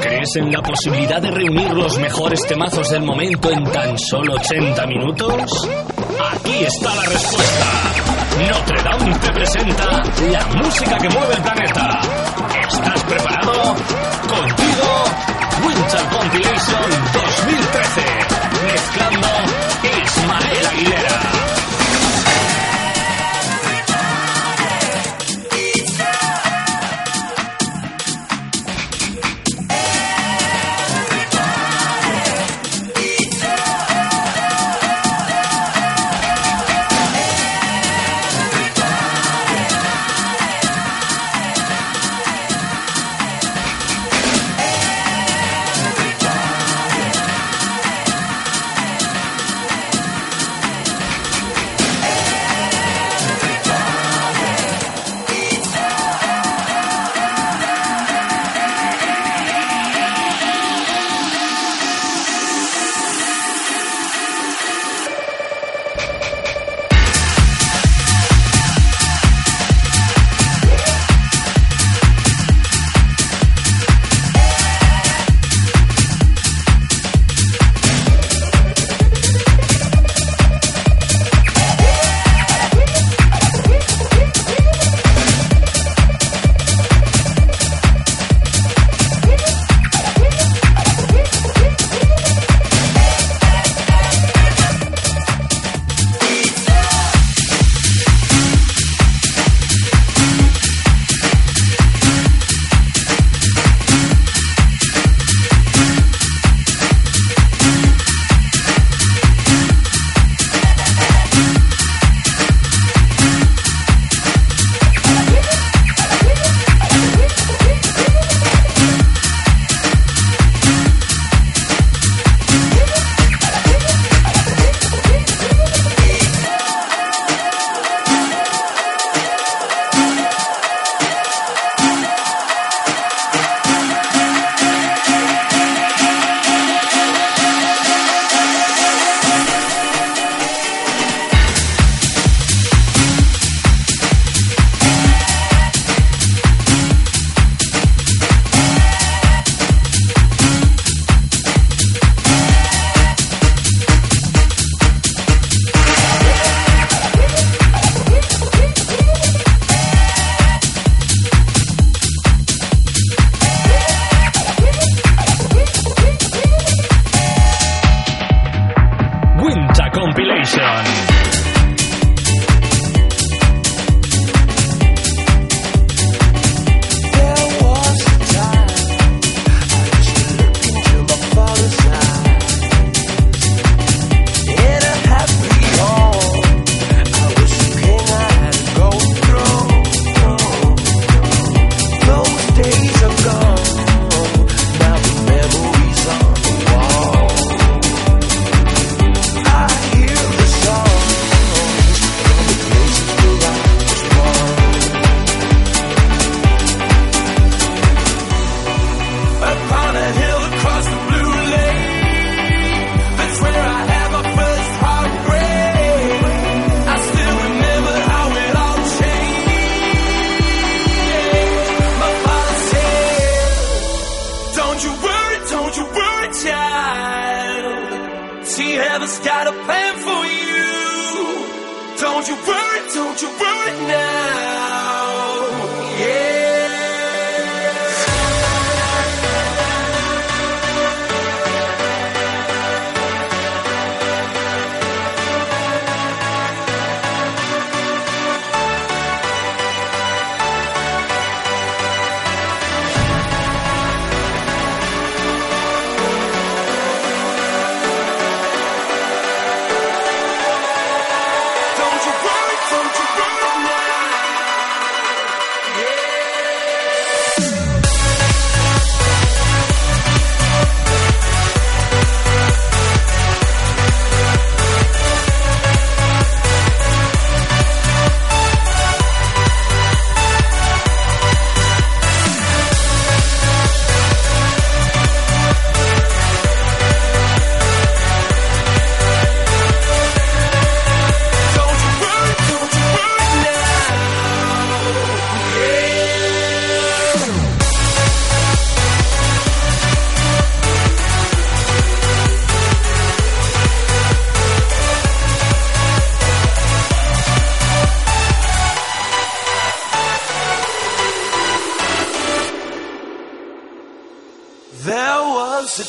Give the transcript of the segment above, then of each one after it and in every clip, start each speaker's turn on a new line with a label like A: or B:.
A: ¿Crees en la posibilidad de reunir los mejores temazos del momento en tan solo 80 minutos? Aquí está la respuesta. Notre Dame te presenta la música que mueve el planeta. ¿Estás preparado? Contigo, Winter Compilation 2013. Mezclando Ismael Aguilera.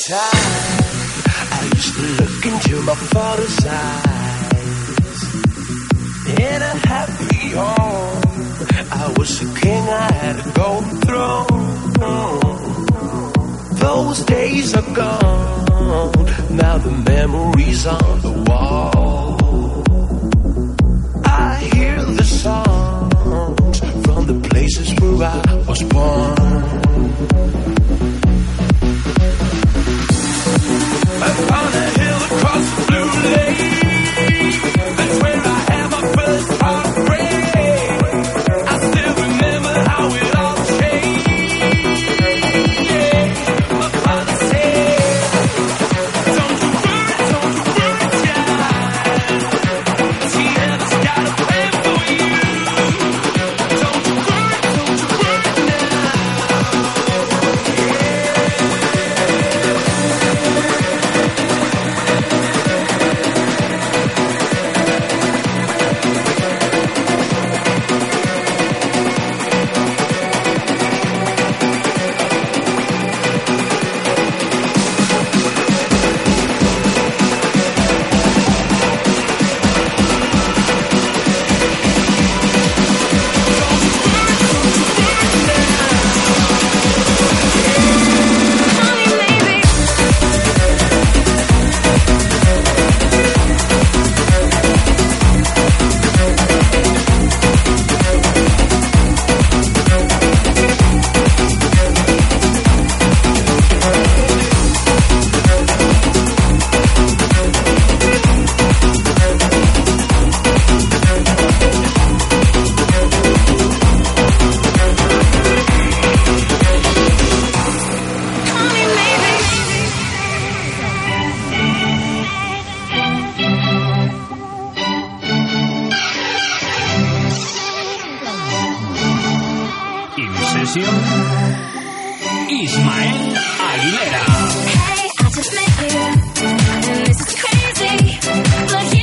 A: Time I used to look into my father's eyes. In a happy home, I was a king, I had a golden throne. Those days are gone, now the memories on the wall. I hear the songs from the places where I was born.
B: In sesión, Ismael Aguilera.
C: Hey,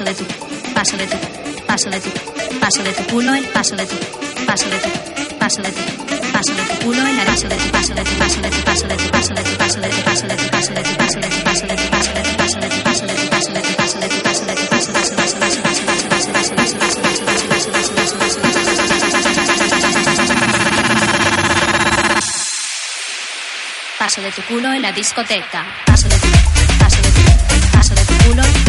D: paso de tu, paso de tu, paso de tu, paso de tu culo, el paso de tu, paso de tu, paso de tu, paso de tu culo, el paso de tu, paso de tu, paso de tu, paso de tu, paso de tu, paso de tu, paso de tu, paso de tu, paso de tu, paso de tu, paso de tu, Paso de tu
C: culo en la discoteca. Paso de tu, paso de tu, paso de tu culo.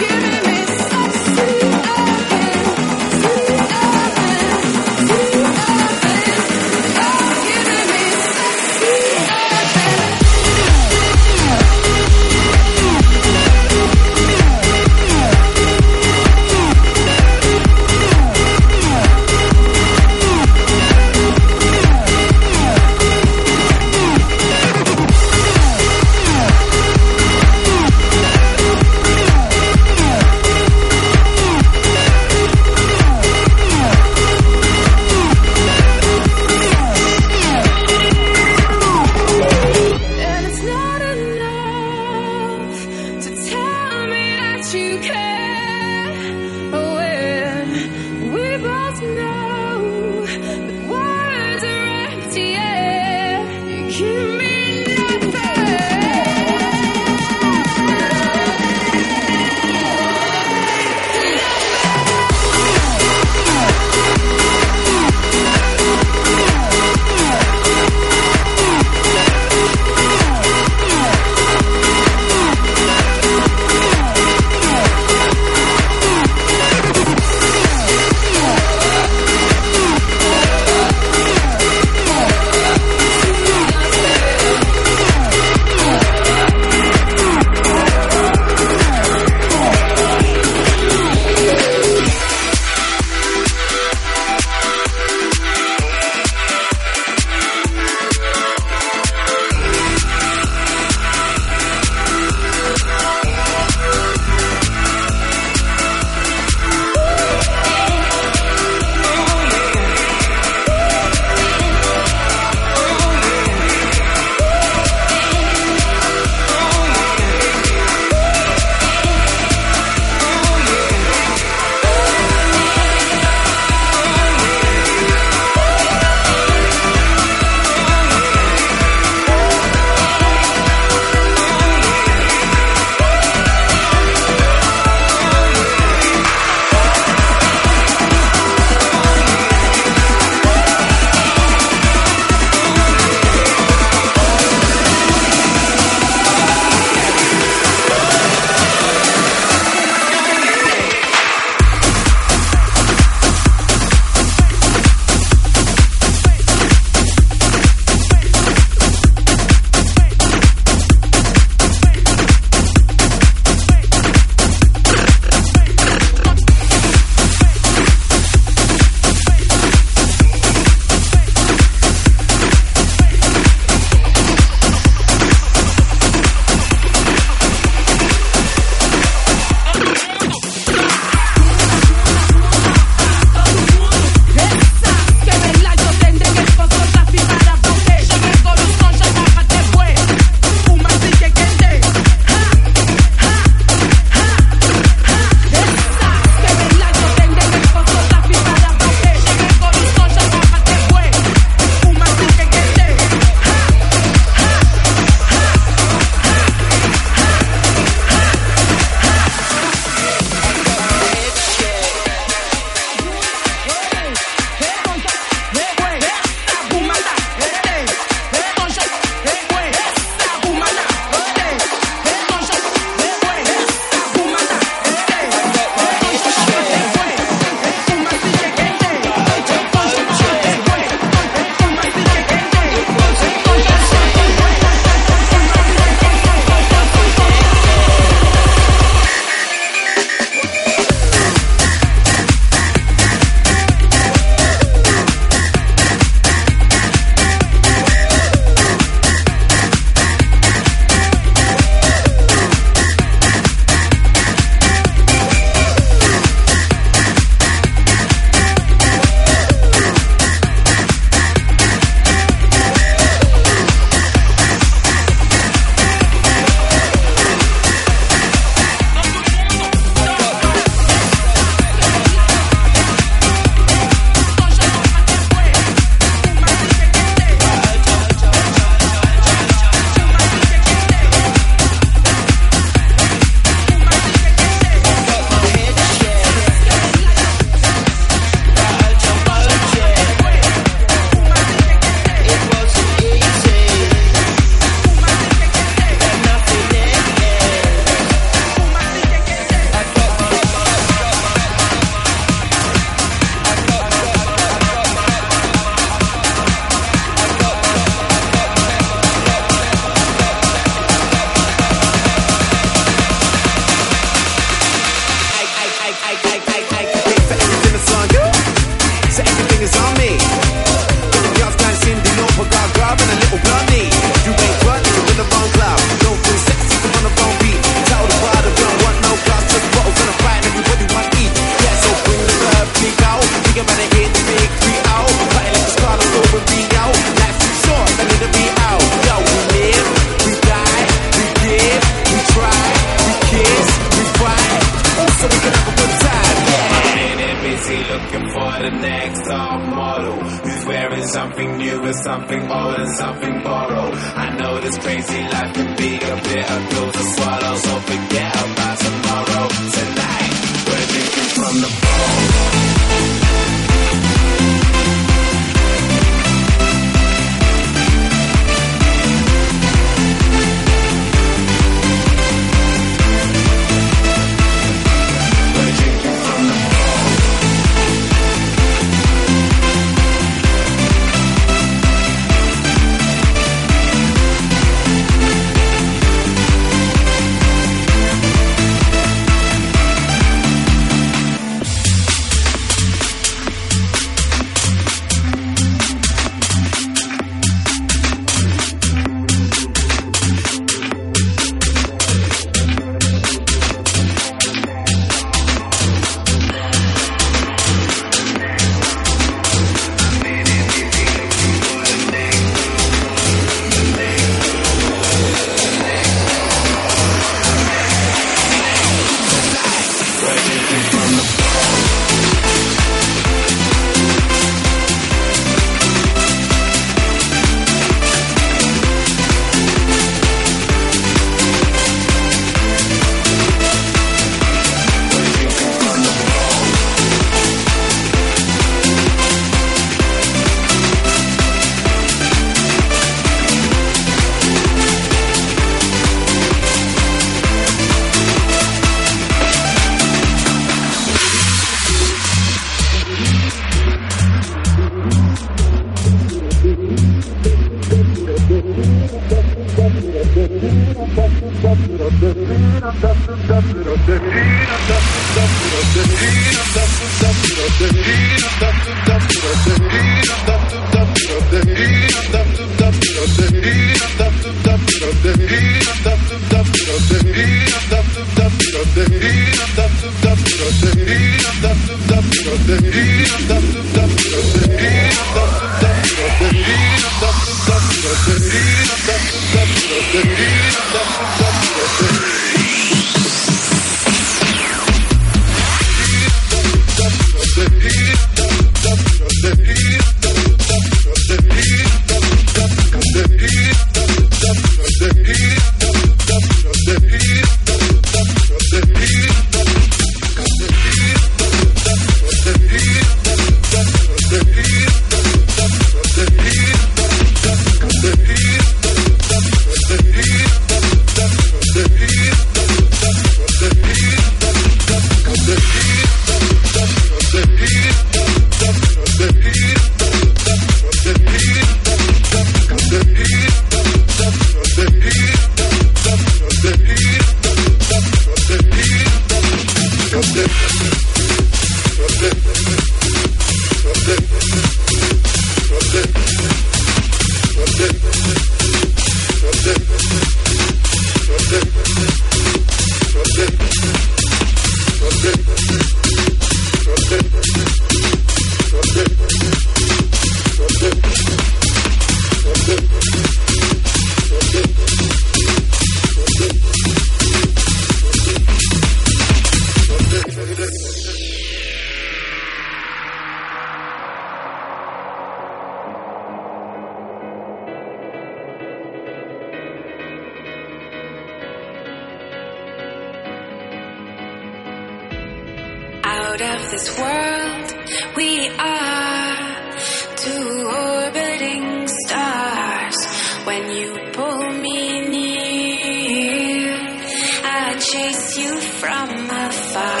C: Chase you from afar.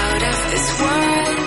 C: Out of this world,